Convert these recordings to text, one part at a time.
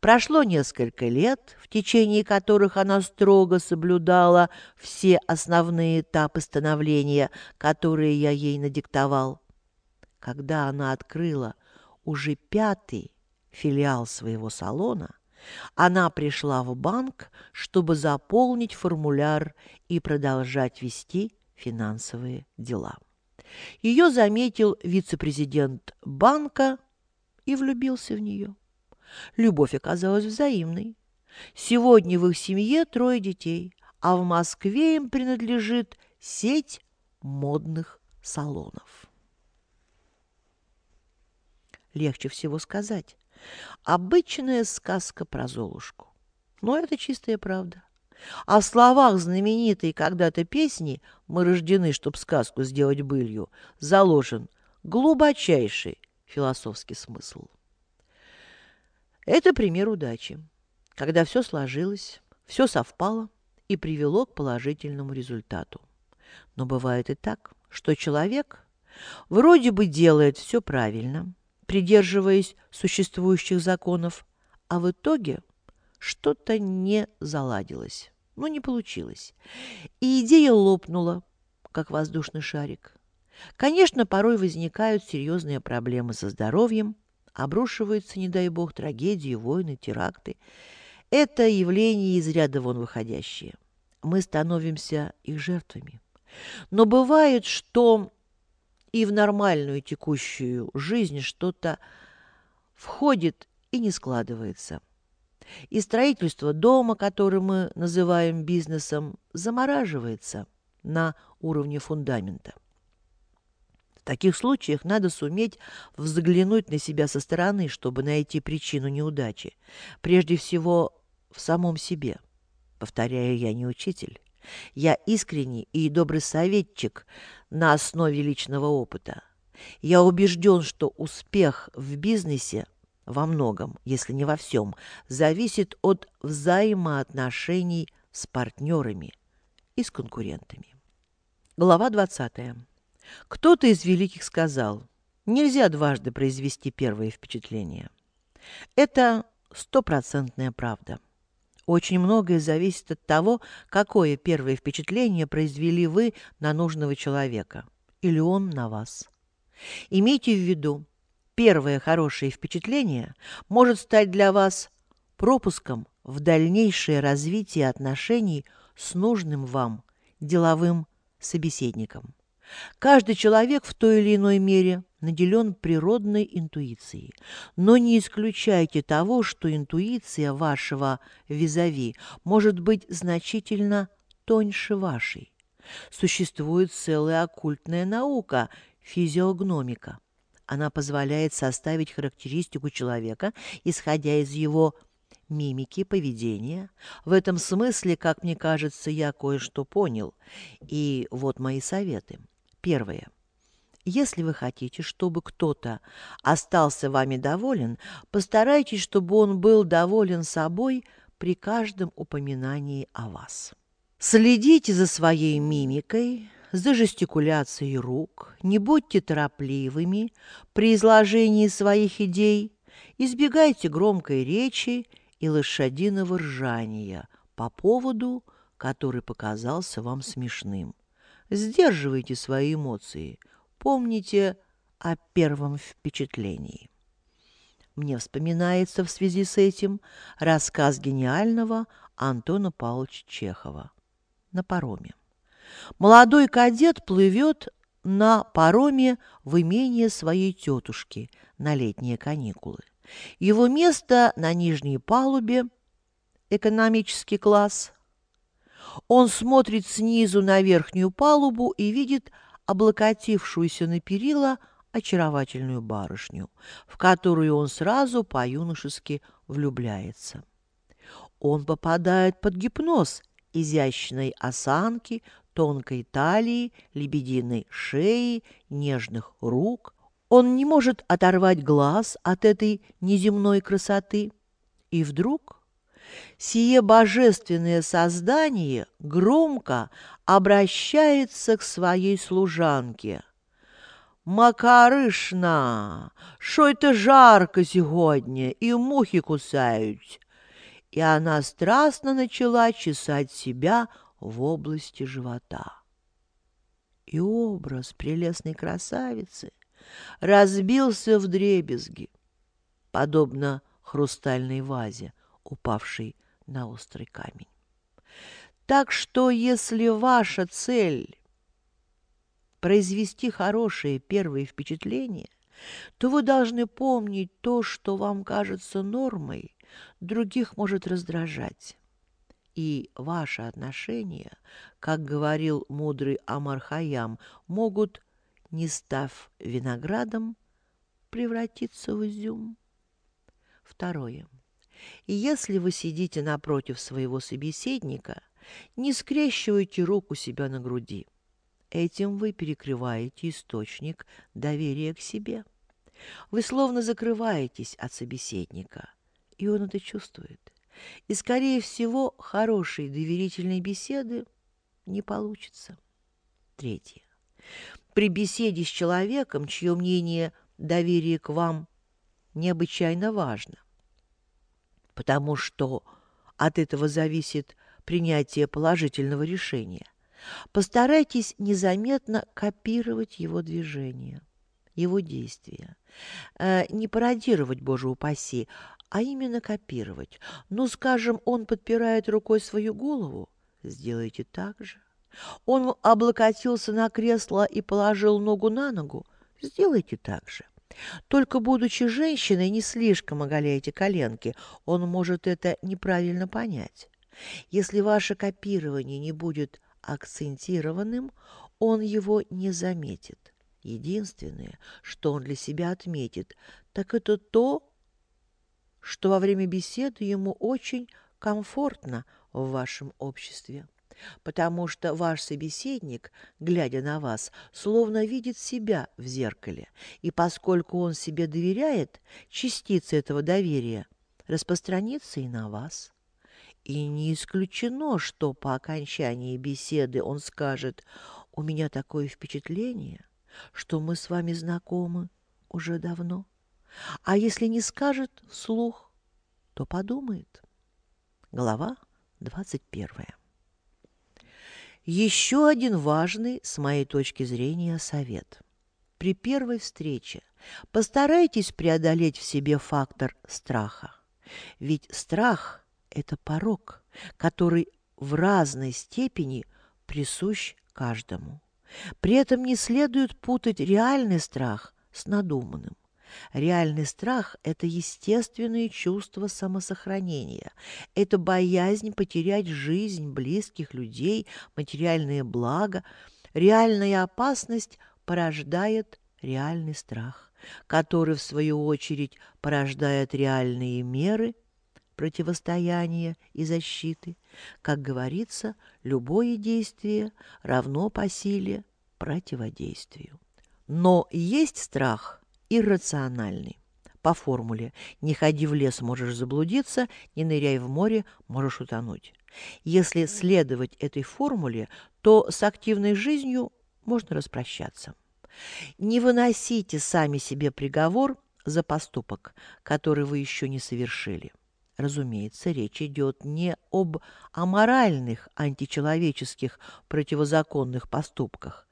Прошло несколько лет, в течение которых она строго соблюдала все основные этапы становления, которые я ей надиктовал. Когда она открыла уже пятый филиал своего салона, она пришла в банк, чтобы заполнить формуляр и продолжать вести финансовые дела. Ее заметил вице-президент банка и влюбился в нее. Любовь оказалась взаимной. Сегодня в их семье трое детей, а в Москве им принадлежит сеть модных салонов. Легче всего сказать. Обычная сказка про Золушку. Но это чистая правда. В словах знаменитой когда-то песни «Мы рождены, чтоб сказку сделать былью» заложен глубочайший философский смысл. Это пример удачи, когда все сложилось, все совпало и привело к положительному результату. Но бывает и так, что человек вроде бы делает все правильно, придерживаясь существующих законов, а в итоге что-то не заладилось, ну не получилось. И идея лопнула, как воздушный шарик. Конечно, порой возникают серьезные проблемы со здоровьем, обрушиваются, не дай бог, трагедии, войны, теракты. Это явления из ряда вон выходящие. Мы становимся их жертвами. Но бывает, что и в нормальную текущую жизнь что-то входит и не складывается. И строительство дома, который мы называем бизнесом, замораживается на уровне фундамента таких случаях надо суметь взглянуть на себя со стороны, чтобы найти причину неудачи. Прежде всего, в самом себе. Повторяю, я не учитель. Я искренний и добрый советчик на основе личного опыта. Я убежден, что успех в бизнесе во многом, если не во всем, зависит от взаимоотношений с партнерами и с конкурентами. Глава 20. Кто-то из великих сказал, нельзя дважды произвести первое впечатление. Это стопроцентная правда. Очень многое зависит от того, какое первое впечатление произвели вы на нужного человека или он на вас. Имейте в виду, первое хорошее впечатление может стать для вас пропуском в дальнейшее развитие отношений с нужным вам деловым собеседником. Каждый человек в той или иной мере наделен природной интуицией. Но не исключайте того, что интуиция вашего визави может быть значительно тоньше вашей. Существует целая оккультная наука – физиогномика. Она позволяет составить характеристику человека, исходя из его мимики, поведения. В этом смысле, как мне кажется, я кое-что понял. И вот мои советы. Первое. Если вы хотите, чтобы кто-то остался вами доволен, постарайтесь, чтобы он был доволен собой при каждом упоминании о вас. Следите за своей мимикой, за жестикуляцией рук, не будьте торопливыми при изложении своих идей, избегайте громкой речи и лошадиного ржания по поводу, который показался вам смешным. Сдерживайте свои эмоции. Помните о первом впечатлении. Мне вспоминается в связи с этим рассказ гениального Антона Павловича Чехова на пароме. Молодой кадет плывет на пароме в имение своей тетушки на летние каникулы. Его место на нижней палубе, экономический класс, он смотрит снизу на верхнюю палубу и видит облокотившуюся на перила очаровательную барышню, в которую он сразу по-юношески влюбляется. Он попадает под гипноз изящной осанки, тонкой талии, лебединой шеи, нежных рук. Он не может оторвать глаз от этой неземной красоты. И вдруг сие божественное создание громко обращается к своей служанке. Макарышна, що это жарко сегодня, и мухи кусают. И она страстно начала чесать себя в области живота. И образ прелестной красавицы разбился в дребезги, подобно хрустальной вазе, упавшей на острый камень. Так что, если ваша цель произвести хорошее первое впечатление, то вы должны помнить то, что вам кажется нормой, других может раздражать. И ваши отношения, как говорил мудрый Амар Хаям, могут, не став виноградом, превратиться в изюм. Второе. Если вы сидите напротив своего собеседника, не скрещивайте рук у себя на груди. Этим вы перекрываете источник доверия к себе. Вы словно закрываетесь от собеседника, и он это чувствует. И, скорее всего, хорошей доверительной беседы не получится. Третье. При беседе с человеком, чье мнение доверие к вам необычайно важно, потому что от этого зависит принятие положительного решения – Постарайтесь незаметно копировать его движения, его действия. Э, не пародировать, боже упаси, а именно копировать. Ну, скажем, он подпирает рукой свою голову, сделайте так же. Он облокотился на кресло и положил ногу на ногу, сделайте так же. Только будучи женщиной, не слишком оголяйте коленки, он может это неправильно понять. Если ваше копирование не будет акцентированным, он его не заметит. Единственное, что он для себя отметит, так это то, что во время беседы ему очень комфортно в вашем обществе, потому что ваш собеседник, глядя на вас, словно видит себя в зеркале, и поскольку он себе доверяет, частица этого доверия распространится и на вас. И не исключено, что по окончании беседы он скажет «У меня такое впечатление, что мы с вами знакомы уже давно». А если не скажет вслух, то подумает. Глава двадцать первая. Еще один важный, с моей точки зрения, совет. При первой встрече постарайтесь преодолеть в себе фактор страха. Ведь страх – это порог, который в разной степени присущ каждому. При этом не следует путать реальный страх с надуманным. Реальный страх – это естественное чувство самосохранения. Это боязнь потерять жизнь близких людей, материальные блага. Реальная опасность порождает реальный страх, который, в свою очередь, порождает реальные меры – противостояния и защиты. Как говорится, любое действие равно по силе противодействию. Но есть страх иррациональный. По формуле «не ходи в лес, можешь заблудиться, не ныряй в море, можешь утонуть». Если следовать этой формуле, то с активной жизнью можно распрощаться. Не выносите сами себе приговор за поступок, который вы еще не совершили. Разумеется, речь идет не об аморальных, античеловеческих, противозаконных поступках.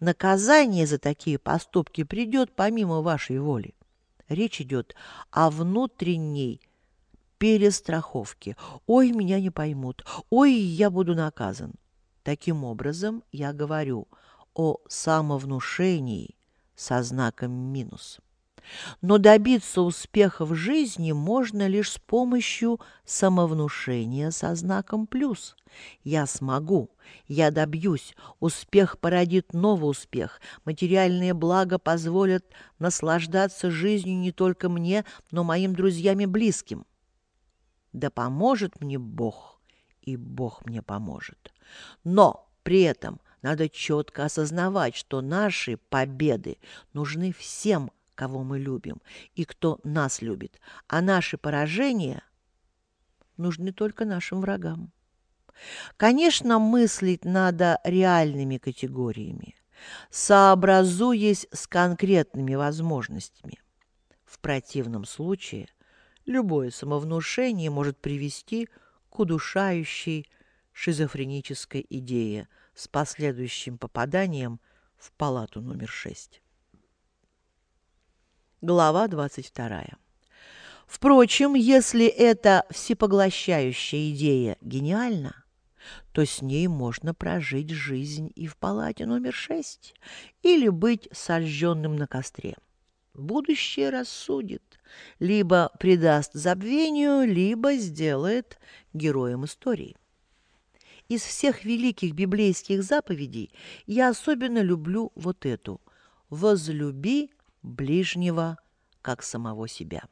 Наказание за такие поступки придет помимо вашей воли. Речь идет о внутренней перестраховке. «Ой, меня не поймут! Ой, я буду наказан!» Таким образом, я говорю о самовнушении со знаком минус. Но добиться успеха в жизни можно лишь с помощью самовнушения со знаком «плюс». Я смогу, я добьюсь, успех породит новый успех, материальные блага позволят наслаждаться жизнью не только мне, но моим друзьям и близким. Да поможет мне Бог, и Бог мне поможет. Но при этом надо четко осознавать, что наши победы нужны всем, кого мы любим, и кто нас любит, а наши поражения нужны только нашим врагам. Конечно, мыслить надо реальными категориями. сообразуясь с конкретными возможностями. В противном случае любое самовнушение может привести к удушающей шизофренической идее с последующим попаданием в палату номер 6. Глава 22. Впрочем, если эта всепоглощающая идея гениальна, то с ней можно прожить жизнь и в палате номер шесть или быть сожженным на костре. Будущее рассудит, либо придаст забвению, либо сделает героем истории. Из всех великих библейских заповедей я особенно люблю вот эту «возлюби ближнего, как самого себя».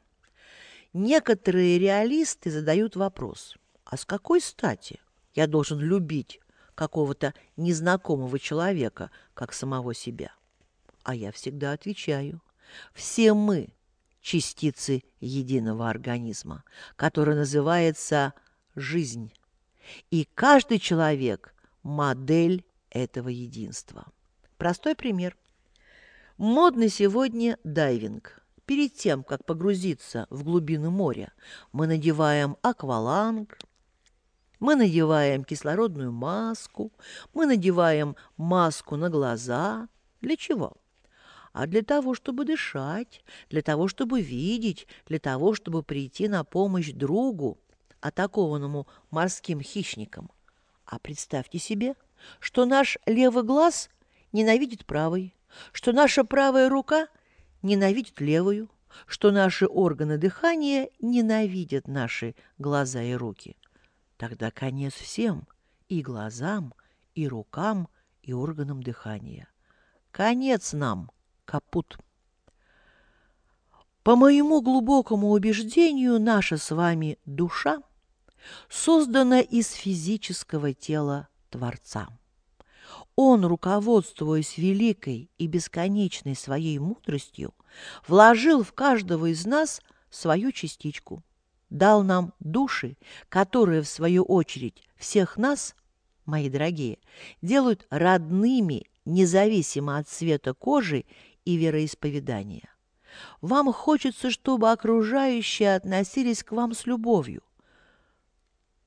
Некоторые реалисты задают вопрос, а с какой стати я должен любить какого-то незнакомого человека, как самого себя? А я всегда отвечаю, все мы частицы единого организма, который называется жизнь. И каждый человек – модель этого единства. Простой пример. Модный сегодня дайвинг. Перед тем, как погрузиться в глубину моря, мы надеваем акваланг, мы надеваем кислородную маску, мы надеваем маску на глаза. Для чего? А для того, чтобы дышать, для того, чтобы видеть, для того, чтобы прийти на помощь другу, атакованному морским хищником. А представьте себе, что наш левый глаз ненавидит правый, что наша правая рука ненавидит левую, что наши органы дыхания ненавидят наши глаза и руки. Тогда конец всем, и глазам, и рукам, и органам дыхания. Конец нам, капут. По моему глубокому убеждению, наша с вами душа создана из физического тела Творца. Он, руководствуясь великой и бесконечной своей мудростью, вложил в каждого из нас свою частичку, дал нам души, которые, в свою очередь, всех нас, мои дорогие, делают родными, независимо от цвета кожи и вероисповедания. Вам хочется, чтобы окружающие относились к вам с любовью.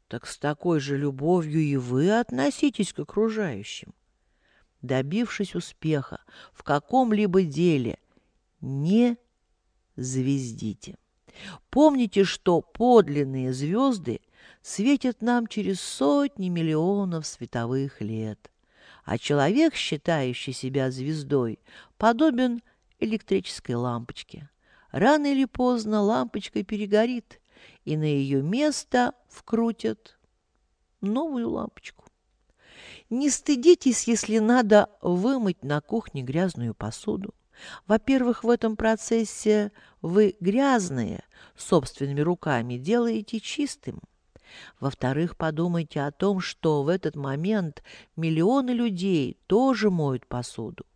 Так с такой же любовью и вы относитесь к окружающим добившись успеха в каком-либо деле, не звездите. Помните, что подлинные звезды светят нам через сотни миллионов световых лет, а человек, считающий себя звездой, подобен электрической лампочке. Рано или поздно лампочка перегорит, и на ее место вкрутят новую лампочку. Не стыдитесь, если надо вымыть на кухне грязную посуду. Во-первых, в этом процессе вы грязные собственными руками делаете чистым. Во-вторых, подумайте о том, что в этот момент миллионы людей тоже моют посуду,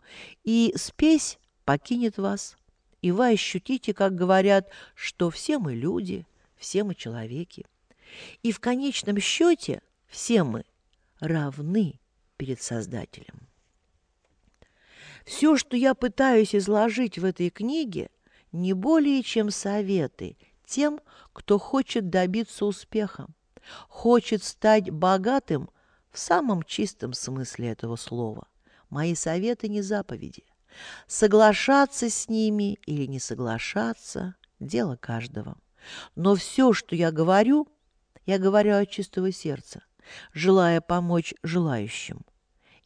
и спесь покинет вас, и вы ощутите, как говорят, что все мы люди, все мы человеки. И в конечном счете все мы равны перед Создателем. Все, что я пытаюсь изложить в этой книге, не более чем советы тем, кто хочет добиться успеха, хочет стать богатым в самом чистом смысле этого слова. Мои советы не заповеди. Соглашаться с ними или не соглашаться – дело каждого. Но все, что я говорю, я говорю от чистого сердца – желая помочь желающим.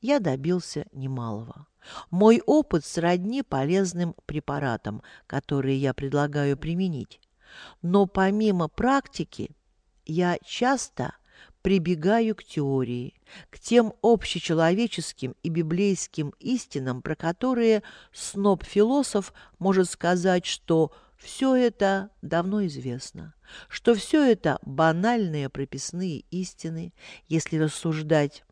Я добился немалого. Мой опыт сродни полезным препаратам, которые я предлагаю применить. Но помимо практики, я часто прибегаю к теории, к тем общечеловеческим и библейским истинам, про которые сноб-философ может сказать, что – все это давно известно, что все это банальные прописные истины. Если рассуждать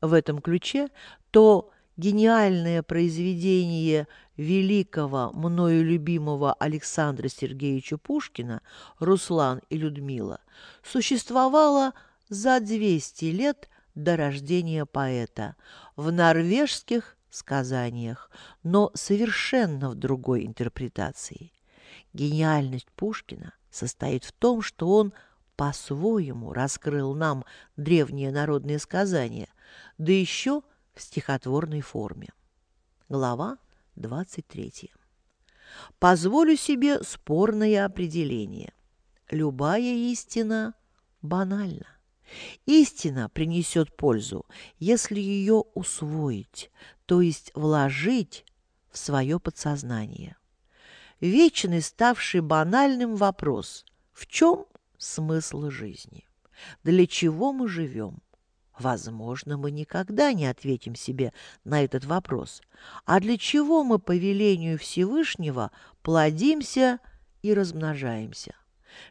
в этом ключе, то гениальное произведение великого, мною любимого Александра Сергеевича Пушкина «Руслан и Людмила» существовало за 200 лет до рождения поэта в норвежских сказаниях, но совершенно в другой интерпретации. Гениальность Пушкина состоит в том, что он по-своему раскрыл нам древние народные сказания, да еще в стихотворной форме. Глава 23. Позволю себе спорное определение. Любая истина банальна. Истина принесет пользу, если ее усвоить, то есть вложить в свое подсознание. Вечный ставший банальным вопрос – в чем смысл жизни? Для чего мы живем? Возможно, мы никогда не ответим себе на этот вопрос. А для чего мы по велению Всевышнего плодимся и размножаемся?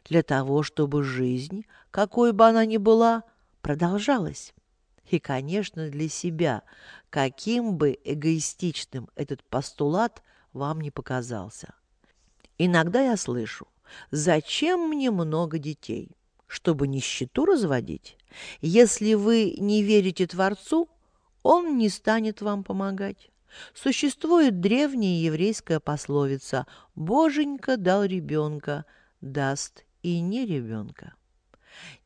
Для того, чтобы жизнь, какой бы она ни была, продолжалась. И, конечно, для себя, каким бы эгоистичным этот постулат вам не показался. Иногда я слышу, зачем мне много детей? Чтобы нищету разводить? Если вы не верите Творцу, он не станет вам помогать. Существует древняя еврейская пословица «Боженька дал ребенка, даст и не ребенка».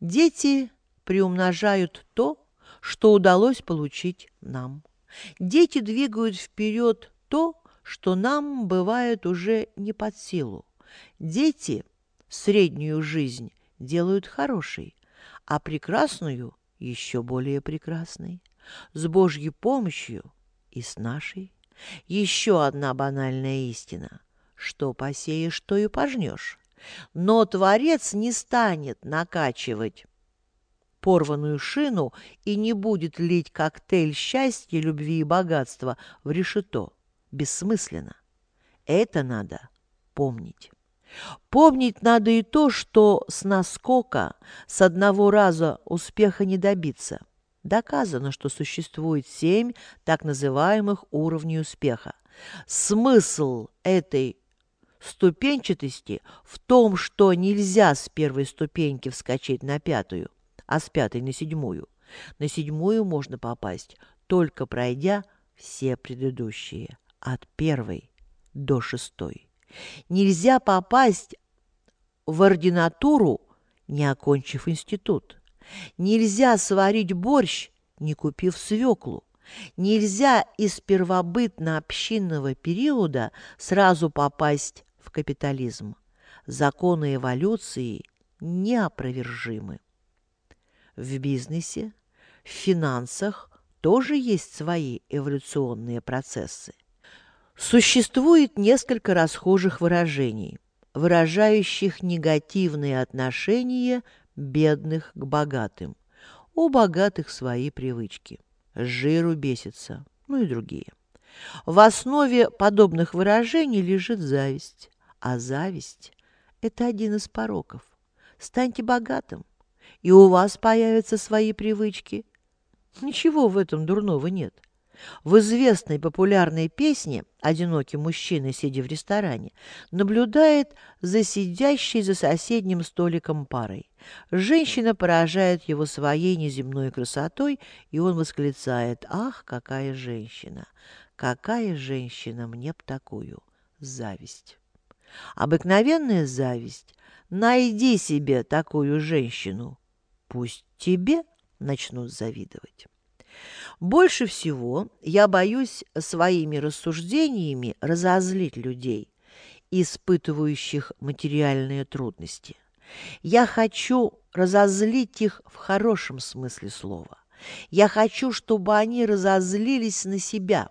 Дети приумножают то, что удалось получить нам. Дети двигают вперед то, что нам бывает уже не под силу. Дети среднюю жизнь делают хорошей, а прекрасную еще более прекрасной. С Божьей помощью и с нашей. Еще одна банальная истина. Что посеешь, то и пожнешь. Но Творец не станет накачивать порванную шину и не будет лить коктейль счастья, любви и богатства в решето бессмысленно. Это надо помнить. Помнить надо и то, что с наскока с одного раза успеха не добиться. Доказано, что существует семь так называемых уровней успеха. Смысл этой ступенчатости в том, что нельзя с первой ступеньки вскочить на пятую, а с пятой на седьмую. На седьмую можно попасть, только пройдя все предыдущие от первой до шестой. Нельзя попасть в ординатуру, не окончив институт. Нельзя сварить борщ, не купив свеклу. Нельзя из первобытно-общинного периода сразу попасть в капитализм. Законы эволюции неопровержимы. В бизнесе, в финансах тоже есть свои эволюционные процессы. Существует несколько расхожих выражений, выражающих негативные отношения бедных к богатым. У богатых свои привычки. Жиру бесится, ну и другие. В основе подобных выражений лежит зависть. А зависть – это один из пороков. Станьте богатым, и у вас появятся свои привычки. Ничего в этом дурного нет. В известной популярной песне одинокий мужчина, сидя в ресторане, наблюдает за сидящей за соседним столиком парой. Женщина поражает его своей неземной красотой, и он восклицает «Ах, какая женщина! Какая женщина мне б такую!» Зависть. Обыкновенная зависть. Найди себе такую женщину. Пусть тебе начнут завидовать. Больше всего я боюсь своими рассуждениями разозлить людей, испытывающих материальные трудности. Я хочу разозлить их в хорошем смысле слова. Я хочу, чтобы они разозлились на себя,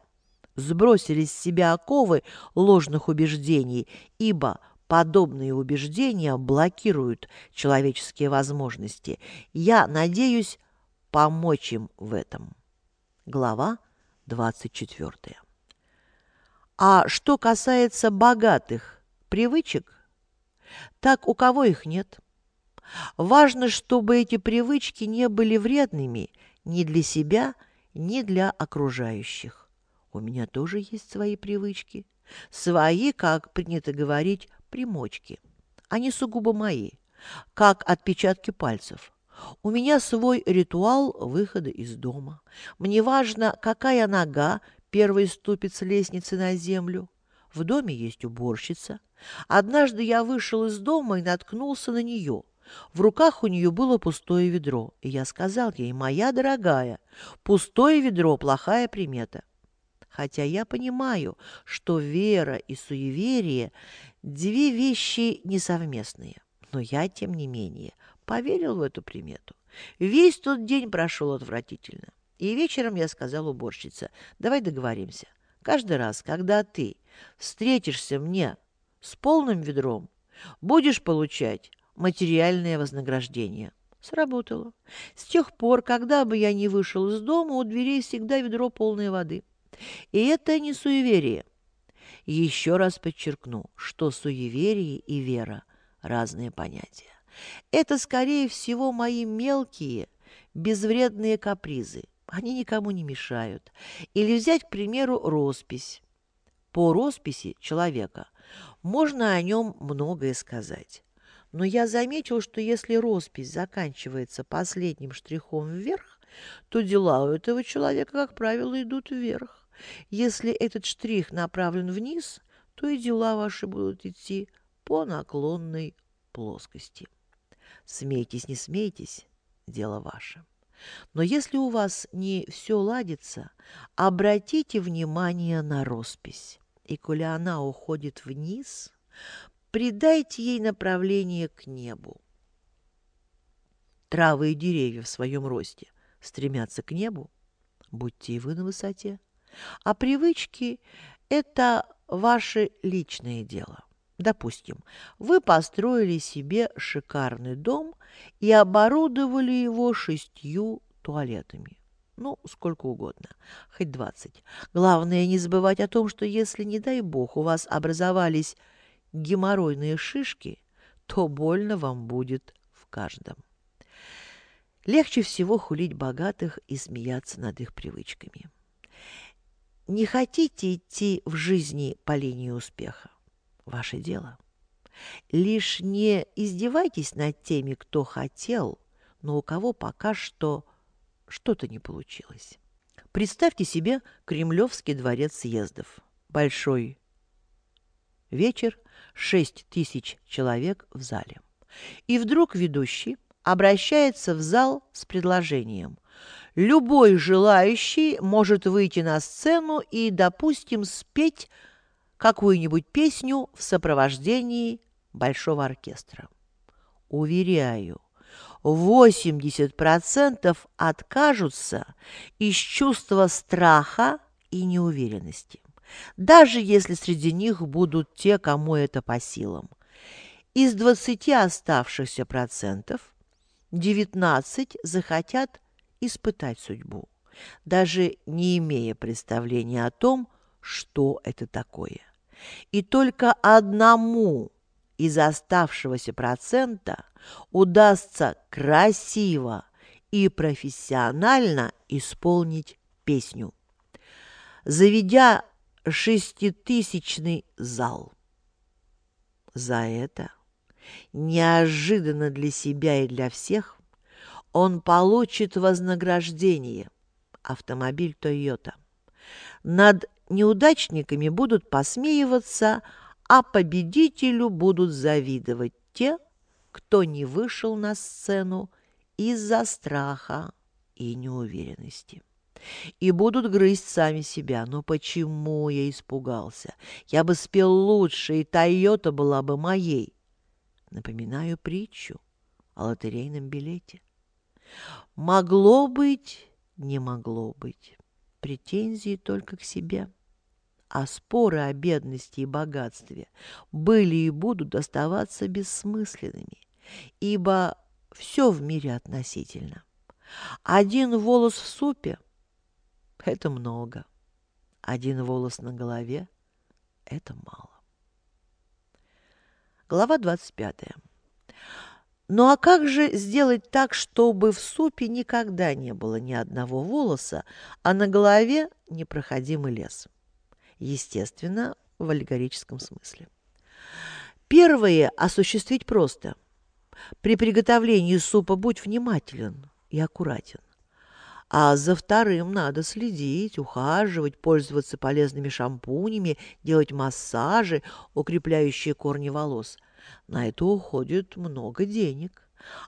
сбросили с себя оковы ложных убеждений, ибо подобные убеждения блокируют человеческие возможности. Я надеюсь помочь им в этом. Глава 24. А что касается богатых привычек, так у кого их нет? Важно, чтобы эти привычки не были вредными ни для себя, ни для окружающих. У меня тоже есть свои привычки. Свои, как принято говорить, примочки. Они сугубо мои, как отпечатки пальцев. У меня свой ритуал выхода из дома. Мне важно, какая нога первой ступит с лестницы на землю. В доме есть уборщица. Однажды я вышел из дома и наткнулся на нее. В руках у нее было пустое ведро, и я сказал ей, «Моя дорогая, пустое ведро – плохая примета». Хотя я понимаю, что вера и суеверие – две вещи несовместные. Но я, тем не менее, поверил в эту примету. Весь тот день прошел отвратительно. И вечером я сказал уборщице, давай договоримся. Каждый раз, когда ты встретишься мне с полным ведром, будешь получать материальное вознаграждение. Сработало. С тех пор, когда бы я не вышел из дома, у дверей всегда ведро полной воды. И это не суеверие. Еще раз подчеркну, что суеверие и вера – разные понятия. Это, скорее всего, мои мелкие, безвредные капризы. Они никому не мешают. Или взять, к примеру, роспись. По росписи человека можно о нем многое сказать. Но я заметил, что если роспись заканчивается последним штрихом вверх, то дела у этого человека, как правило, идут вверх. Если этот штрих направлен вниз, то и дела ваши будут идти по наклонной плоскости. Смейтесь, не смейтесь, дело ваше. Но если у вас не все ладится, обратите внимание на роспись. И коли она уходит вниз, придайте ей направление к небу. Травы и деревья в своем росте стремятся к небу, будьте и вы на высоте. А привычки – это ваше личное дело. Допустим, вы построили себе шикарный дом и оборудовали его шестью туалетами. Ну, сколько угодно, хоть двадцать. Главное не забывать о том, что если, не дай бог, у вас образовались геморройные шишки, то больно вам будет в каждом. Легче всего хулить богатых и смеяться над их привычками. Не хотите идти в жизни по линии успеха? ваше дело. Лишь не издевайтесь над теми, кто хотел, но у кого пока что что-то не получилось. Представьте себе Кремлевский дворец съездов. Большой вечер, шесть тысяч человек в зале. И вдруг ведущий обращается в зал с предложением. Любой желающий может выйти на сцену и, допустим, спеть какую-нибудь песню в сопровождении большого оркестра. Уверяю, 80% откажутся из чувства страха и неуверенности, даже если среди них будут те, кому это по силам. Из 20 оставшихся процентов 19 захотят испытать судьбу, даже не имея представления о том, что это такое. И только одному из оставшегося процента удастся красиво и профессионально исполнить песню, заведя шеститысячный зал. За это, неожиданно для себя и для всех, он получит вознаграждение – автомобиль Toyota. Над неудачниками будут посмеиваться, а победителю будут завидовать те, кто не вышел на сцену из-за страха и неуверенности. И будут грызть сами себя. Но почему я испугался? Я бы спел лучше, и Тойота была бы моей. Напоминаю притчу о лотерейном билете. Могло быть, не могло быть. Претензии только к себе а споры о бедности и богатстве были и будут оставаться бессмысленными, ибо все в мире относительно. Один волос в супе – это много, один волос на голове – это мало. Глава 25. Ну а как же сделать так, чтобы в супе никогда не было ни одного волоса, а на голове непроходимый лес? естественно, в аллегорическом смысле. Первое осуществить просто. При приготовлении супа будь внимателен и аккуратен. А за вторым надо следить, ухаживать, пользоваться полезными шампунями, делать массажи, укрепляющие корни волос. На это уходит много денег.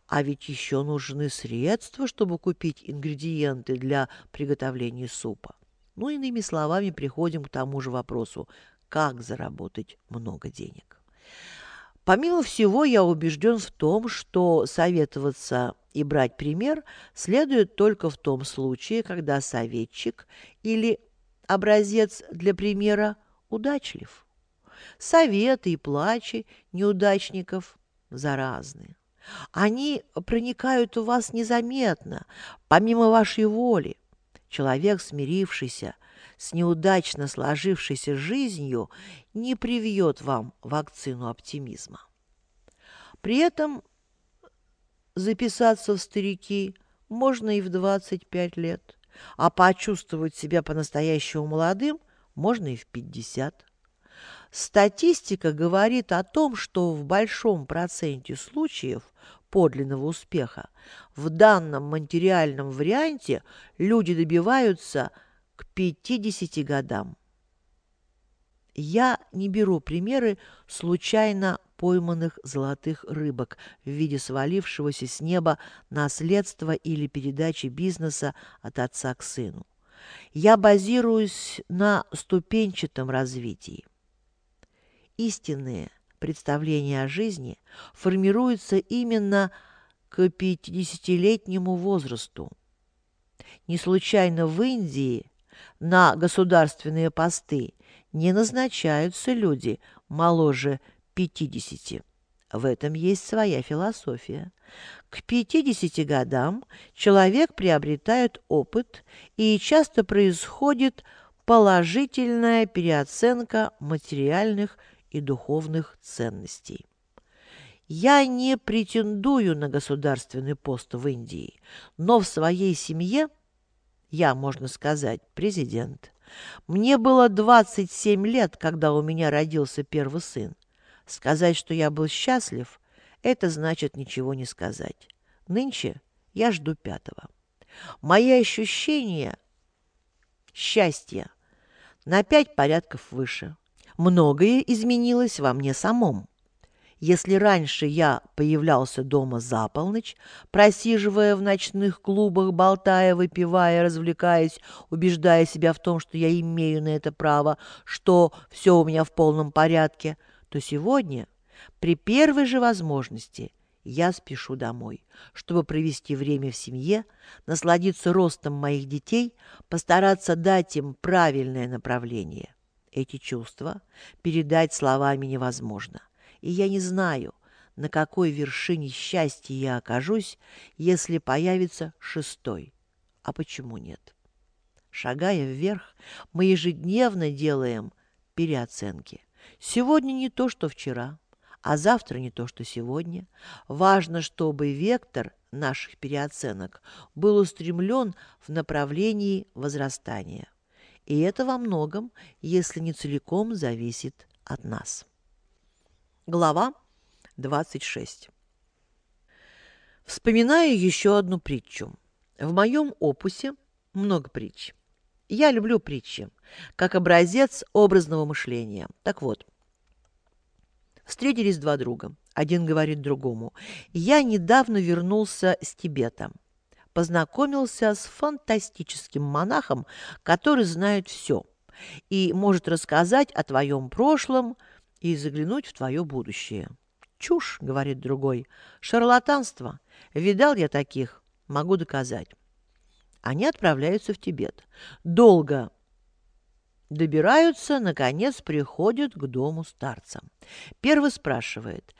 А ведь еще нужны средства, чтобы купить ингредиенты для приготовления супа. Ну, иными словами, приходим к тому же вопросу, как заработать много денег. Помимо всего, я убежден в том, что советоваться и брать пример следует только в том случае, когда советчик или образец для примера удачлив. Советы и плачи неудачников заразны. Они проникают в вас незаметно, помимо вашей воли. Человек, смирившийся с неудачно сложившейся жизнью, не привьет вам вакцину оптимизма. При этом записаться в старики можно и в 25 лет, а почувствовать себя по-настоящему молодым можно и в 50. Статистика говорит о том, что в большом проценте случаев подлинного успеха в данном материальном варианте люди добиваются к 50 годам. Я не беру примеры случайно пойманных золотых рыбок в виде свалившегося с неба наследства или передачи бизнеса от отца к сыну. Я базируюсь на ступенчатом развитии. Истинные представления о жизни формируются именно к 50-летнему возрасту. Не случайно в Индии на государственные посты не назначаются люди моложе 50. В этом есть своя философия. К 50 годам человек приобретает опыт, и часто происходит положительная переоценка материальных и духовных ценностей. Я не претендую на государственный пост в Индии, но в своей семье я, можно сказать, президент. Мне было 27 лет, когда у меня родился первый сын. Сказать, что я был счастлив, это значит ничего не сказать. Нынче я жду пятого. Мои ощущения счастья на пять порядков выше. Многое изменилось во мне самом. Если раньше я появлялся дома за полночь, просиживая в ночных клубах, болтая, выпивая, развлекаясь, убеждая себя в том, что я имею на это право, что все у меня в полном порядке, то сегодня, при первой же возможности, я спешу домой, чтобы провести время в семье, насладиться ростом моих детей, постараться дать им правильное направление. Эти чувства передать словами невозможно и я не знаю, на какой вершине счастья я окажусь, если появится шестой. А почему нет? Шагая вверх, мы ежедневно делаем переоценки. Сегодня не то, что вчера, а завтра не то, что сегодня. Важно, чтобы вектор наших переоценок был устремлен в направлении возрастания. И это во многом, если не целиком, зависит от нас. Глава 26. Вспоминаю еще одну притчу. В моем опусе много притч. Я люблю притчи, как образец образного мышления. Так вот, встретились два друга. Один говорит другому, «Я недавно вернулся с Тибета. Познакомился с фантастическим монахом, который знает все и может рассказать о твоем прошлом, и заглянуть в твое будущее. «Чушь», — говорит другой, — «шарлатанство. Видал я таких, могу доказать». Они отправляются в Тибет. Долго добираются, наконец приходят к дому старца. Первый спрашивает,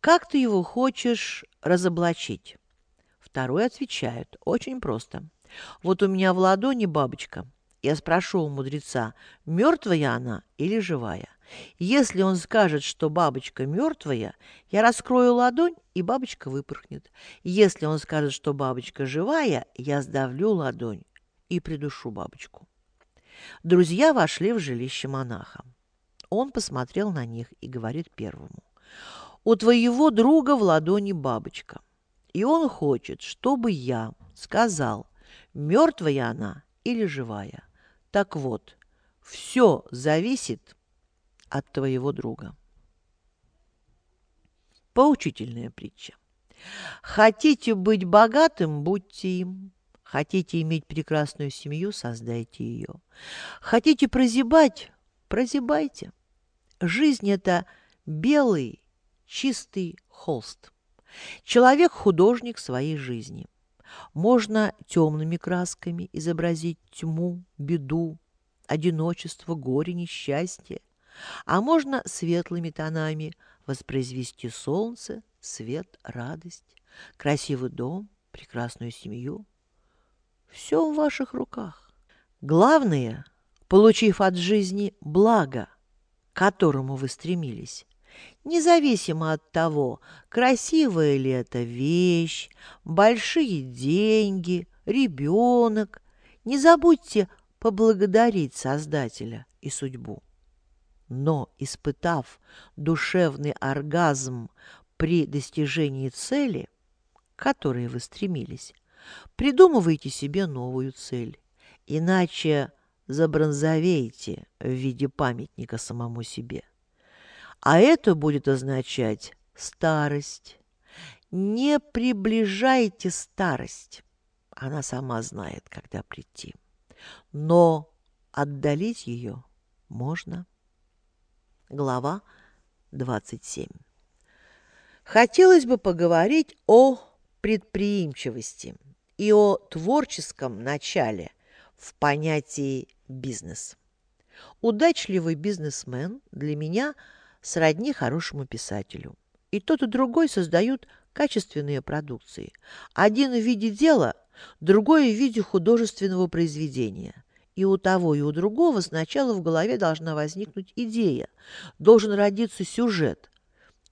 «Как ты его хочешь разоблачить?» Второй отвечает, очень просто. «Вот у меня в ладони бабочка. Я спрошу у мудреца, мертвая она или живая?» Если он скажет, что бабочка мертвая, я раскрою ладонь, и бабочка выпорхнет. Если он скажет, что бабочка живая, я сдавлю ладонь и придушу бабочку. Друзья вошли в жилище монаха. Он посмотрел на них и говорит первому. «У твоего друга в ладони бабочка, и он хочет, чтобы я сказал, мертвая она или живая. Так вот, все зависит от твоего друга. Поучительная притча. Хотите быть богатым – будьте им. Хотите иметь прекрасную семью – создайте ее. Хотите прозябать – прозябайте. Жизнь – это белый, чистый холст. Человек – художник своей жизни. Можно темными красками изобразить тьму, беду, одиночество, горе, несчастье, а можно светлыми тонами воспроизвести солнце, свет, радость, красивый дом, прекрасную семью. Все в ваших руках. Главное, получив от жизни благо, к которому вы стремились, независимо от того, красивая ли это вещь, большие деньги, ребенок, не забудьте поблагодарить Создателя и судьбу. Но, испытав душевный оргазм при достижении цели, к которой вы стремились, придумывайте себе новую цель, иначе забронзовеете в виде памятника самому себе. А это будет означать старость. Не приближайте старость. Она сама знает, когда прийти но отдалить ее можно. Глава 27. Хотелось бы поговорить о предприимчивости и о творческом начале в понятии бизнес. Удачливый бизнесмен для меня сродни хорошему писателю. И тот, и другой создают качественные продукции. Один в виде дела, другое в виде художественного произведения. И у того, и у другого сначала в голове должна возникнуть идея, должен родиться сюжет.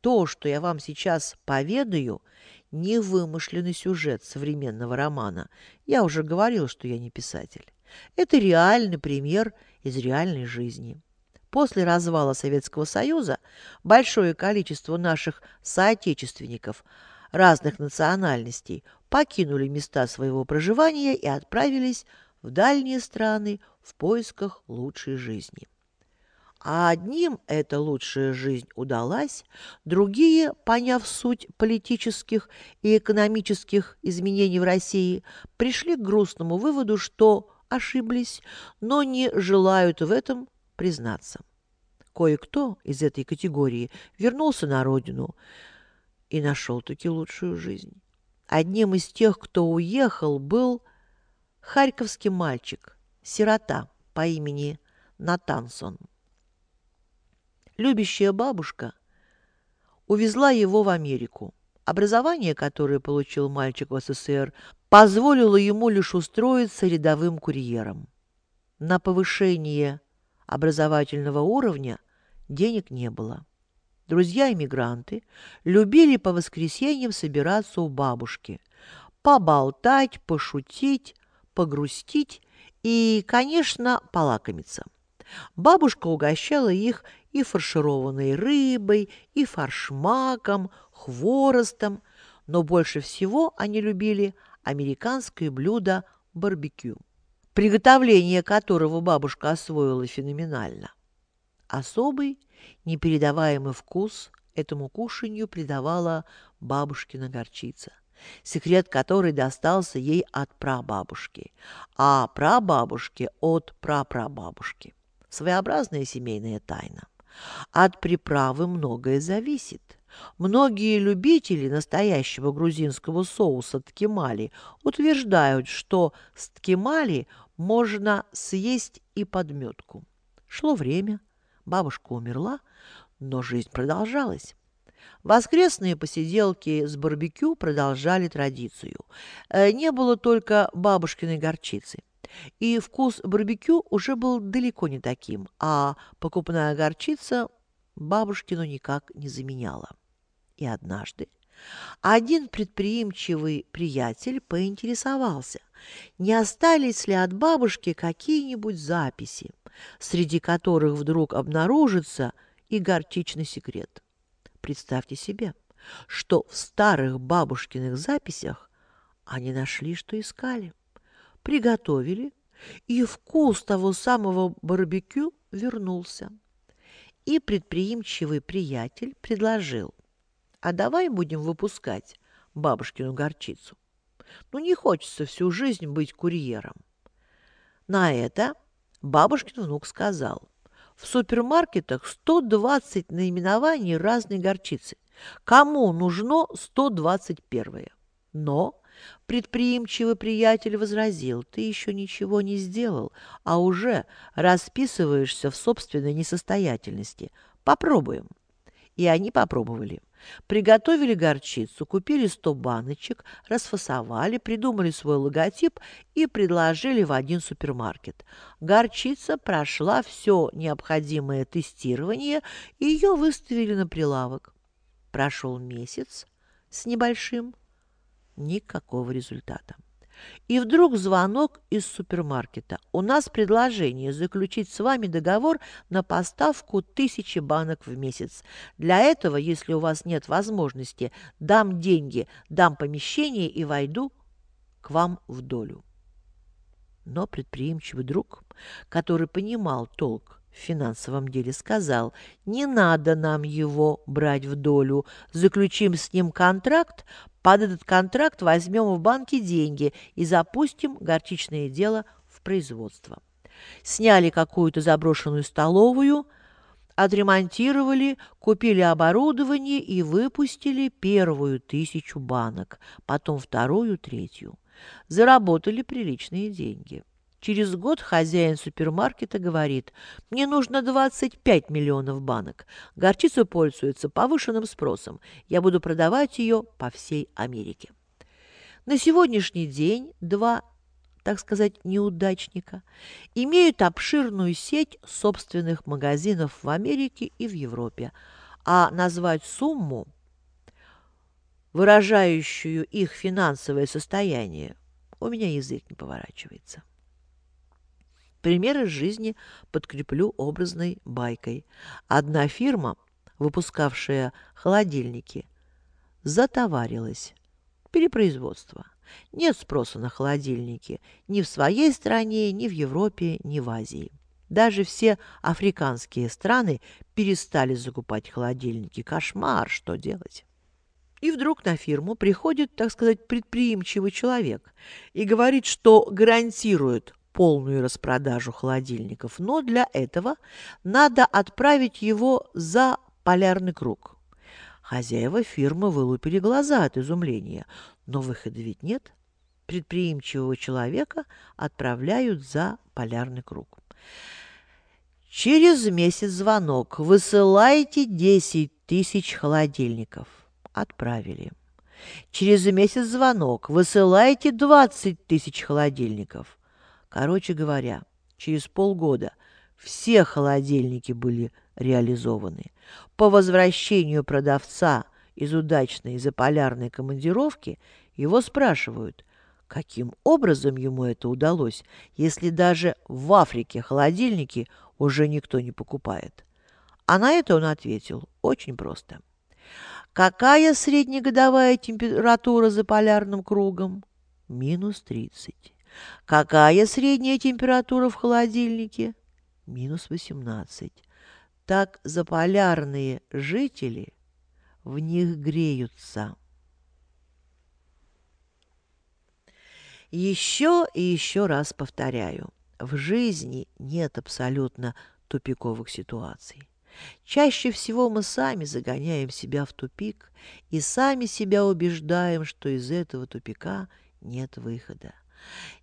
То, что я вам сейчас поведаю, не вымышленный сюжет современного романа. Я уже говорил, что я не писатель. Это реальный пример из реальной жизни. После развала Советского Союза большое количество наших соотечественников разных национальностей покинули места своего проживания и отправились в дальние страны в поисках лучшей жизни. А одним эта лучшая жизнь удалась, другие, поняв суть политических и экономических изменений в России, пришли к грустному выводу, что ошиблись, но не желают в этом признаться. Кое-кто из этой категории вернулся на родину и нашел-таки лучшую жизнь. Одним из тех, кто уехал, был харьковский мальчик, сирота по имени Натансон. Любящая бабушка увезла его в Америку. Образование, которое получил мальчик в СССР, позволило ему лишь устроиться рядовым курьером. На повышение образовательного уровня денег не было. Друзья-иммигранты любили по воскресеньям собираться у бабушки, поболтать, пошутить, погрустить и, конечно, полакомиться. Бабушка угощала их и фаршированной рыбой, и фаршмаком, хворостом, но больше всего они любили американское блюдо барбекю приготовление которого бабушка освоила феноменально. Особый, непередаваемый вкус этому кушанью придавала бабушкина горчица, секрет которой достался ей от прабабушки, а прабабушке от прапрабабушки. Своеобразная семейная тайна. От приправы многое зависит. Многие любители настоящего грузинского соуса ткемали утверждают, что с ткемали можно съесть и подметку. Шло время, бабушка умерла, но жизнь продолжалась. Воскресные посиделки с барбекю продолжали традицию. Э, не было только бабушкиной горчицы. И вкус барбекю уже был далеко не таким, а покупная горчица бабушкину никак не заменяла. И однажды один предприимчивый приятель поинтересовался, не остались ли от бабушки какие-нибудь записи, среди которых вдруг обнаружится и горчичный секрет. Представьте себе, что в старых бабушкиных записях они нашли, что искали. приготовили, и вкус того самого барбекю вернулся. И предприимчивый приятель предложил, а давай будем выпускать бабушкину горчицу. Ну, не хочется всю жизнь быть курьером. На это бабушкин внук сказал, в супермаркетах 120 наименований разной горчицы. Кому нужно 121? Но предприимчивый приятель возразил, ты еще ничего не сделал, а уже расписываешься в собственной несостоятельности. Попробуем. И они попробовали. Приготовили горчицу, купили сто баночек, расфасовали, придумали свой логотип и предложили в один супермаркет. Горчица прошла все необходимое тестирование, и ее выставили на прилавок. Прошел месяц с небольшим, никакого результата. И вдруг звонок из супермаркета. У нас предложение заключить с вами договор на поставку тысячи банок в месяц. Для этого, если у вас нет возможности, дам деньги, дам помещение и войду к вам в долю. Но предприимчивый друг, который понимал толк в финансовом деле, сказал, не надо нам его брать в долю, заключим с ним контракт, под этот контракт возьмем в банке деньги и запустим горчичное дело в производство. Сняли какую-то заброшенную столовую, отремонтировали, купили оборудование и выпустили первую тысячу банок, потом вторую, третью. Заработали приличные деньги. Через год хозяин супермаркета говорит, мне нужно 25 миллионов банок. Горчица пользуется повышенным спросом. Я буду продавать ее по всей Америке. На сегодняшний день два, так сказать, неудачника имеют обширную сеть собственных магазинов в Америке и в Европе, а назвать сумму, выражающую их финансовое состояние, у меня язык не поворачивается. Пример из жизни подкреплю образной байкой. Одна фирма, выпускавшая холодильники, затоварилась. Перепроизводство. Нет спроса на холодильники ни в своей стране, ни в Европе, ни в Азии. Даже все африканские страны перестали закупать холодильники. Кошмар, что делать? И вдруг на фирму приходит, так сказать, предприимчивый человек и говорит, что гарантирует полную распродажу холодильников, но для этого надо отправить его за полярный круг. Хозяева фирмы вылупили глаза от изумления, но выхода ведь нет. Предприимчивого человека отправляют за полярный круг. Через месяц звонок. Высылайте 10 тысяч холодильников. Отправили. Через месяц звонок. Высылайте 20 тысяч холодильников. Короче говоря, через полгода все холодильники были реализованы. По возвращению продавца из удачной заполярной командировки его спрашивают, каким образом ему это удалось, если даже в Африке холодильники уже никто не покупает. А на это он ответил очень просто. Какая среднегодовая температура за полярным кругом? Минус тридцать. Какая средняя температура в холодильнике? Минус 18. Так заполярные жители в них греются. Еще и еще раз повторяю, в жизни нет абсолютно тупиковых ситуаций. Чаще всего мы сами загоняем себя в тупик и сами себя убеждаем, что из этого тупика нет выхода.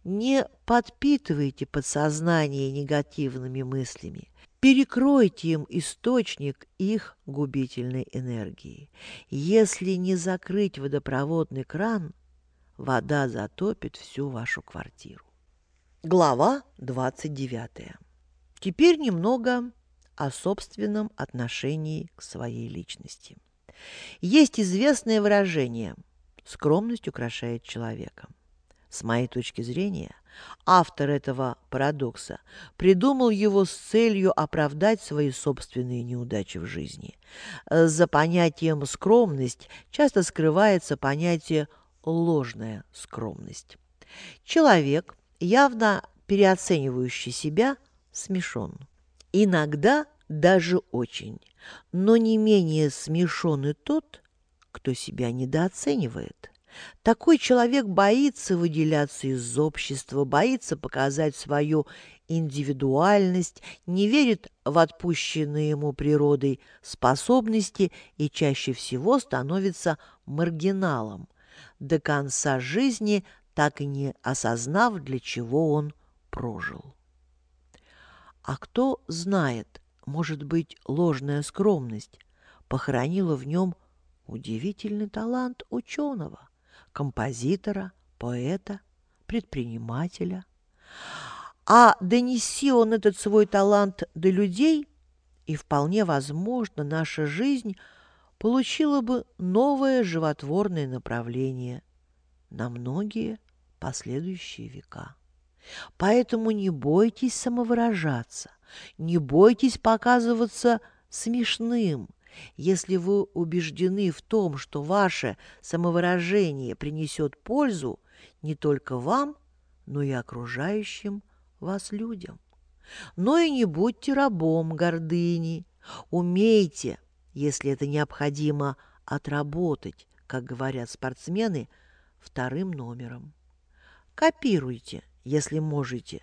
Не подпитывайте подсознание негативными мыслями. Перекройте им источник их губительной энергии. Если не закрыть водопроводный кран, вода затопит всю вашу квартиру. Глава 29. Теперь немного о собственном отношении к своей личности. Есть известное выражение «скромность украшает человека». С моей точки зрения, автор этого парадокса придумал его с целью оправдать свои собственные неудачи в жизни. За понятием «скромность» часто скрывается понятие «ложная скромность». Человек явно переоценивающий себя, смешон. Иногда даже очень, но не менее смешон и тот, кто себя недооценивает. Такой человек боится выделяться из общества, боится показать свою индивидуальность, не верит в отпущенные ему природой способности и чаще всего становится маргиналом, до конца жизни так и не осознав, для чего он прожил. А кто знает, может быть, ложная скромность похоронила в нем удивительный талант ученого, композитора, поэта, предпринимателя. А донеси он этот свой талант до людей, и вполне возможно, наша жизнь получила бы новое животворное направление на многие последующие века. Поэтому не бойтесь самовыражаться, не бойтесь показываться смешным, если вы убеждены в том, что ваше самовыражение принесет пользу не только вам, но и окружающим вас людям. Но и не будьте рабом гордыни. Умейте, если это необходимо, отработать, как говорят спортсмены, вторым номером. Копируйте, если можете.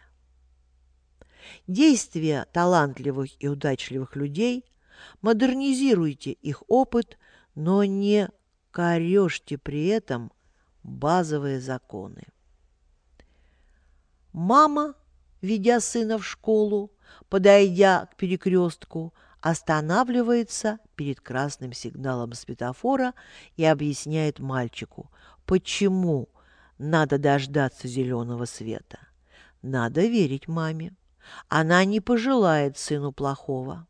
Действия талантливых и удачливых людей – Модернизируйте их опыт, но не корежьте при этом базовые законы. Мама, ведя сына в школу, подойдя к перекрестку, останавливается перед красным сигналом светофора и объясняет мальчику, почему надо дождаться зеленого света. Надо верить маме. Она не пожелает сыну плохого.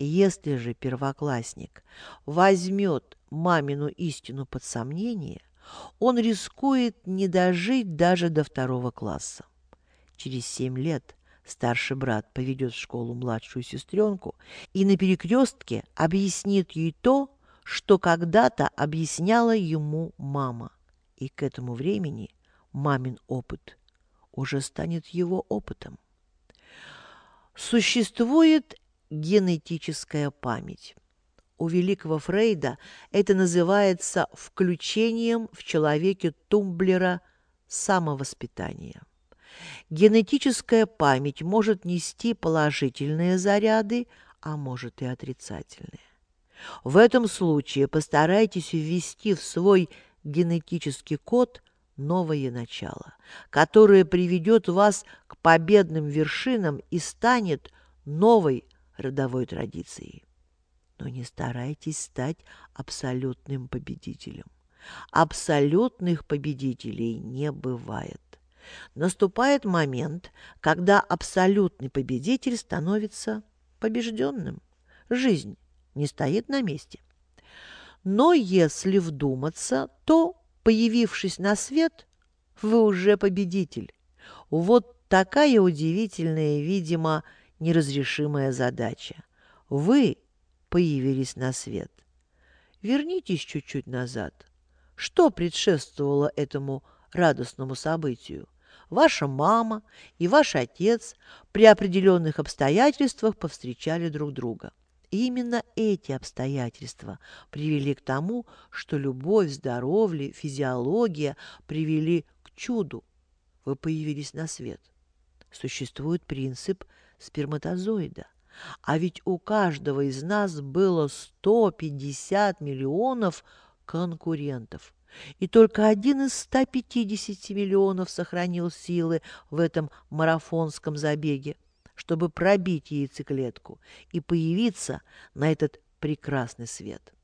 Если же первоклассник возьмет мамину истину под сомнение, он рискует не дожить даже до второго класса. Через семь лет старший брат поведет в школу младшую сестренку и на перекрестке объяснит ей то, что когда-то объясняла ему мама. И к этому времени мамин опыт уже станет его опытом. Существует генетическая память. У великого Фрейда это называется включением в человеке тумблера самовоспитания. Генетическая память может нести положительные заряды, а может и отрицательные. В этом случае постарайтесь ввести в свой генетический код новое начало, которое приведет вас к победным вершинам и станет новой родовой традиции. Но не старайтесь стать абсолютным победителем. Абсолютных победителей не бывает. Наступает момент, когда абсолютный победитель становится побежденным. Жизнь не стоит на месте. Но если вдуматься, то, появившись на свет, вы уже победитель. Вот такая удивительная, видимо, неразрешимая задача. Вы появились на свет. Вернитесь чуть-чуть назад. Что предшествовало этому радостному событию? Ваша мама и ваш отец при определенных обстоятельствах повстречали друг друга. И именно эти обстоятельства привели к тому, что любовь, здоровье, физиология привели к чуду. Вы появились на свет. Существует принцип сперматозоида. А ведь у каждого из нас было 150 миллионов конкурентов. И только один из 150 миллионов сохранил силы в этом марафонском забеге, чтобы пробить яйцеклетку и появиться на этот прекрасный свет.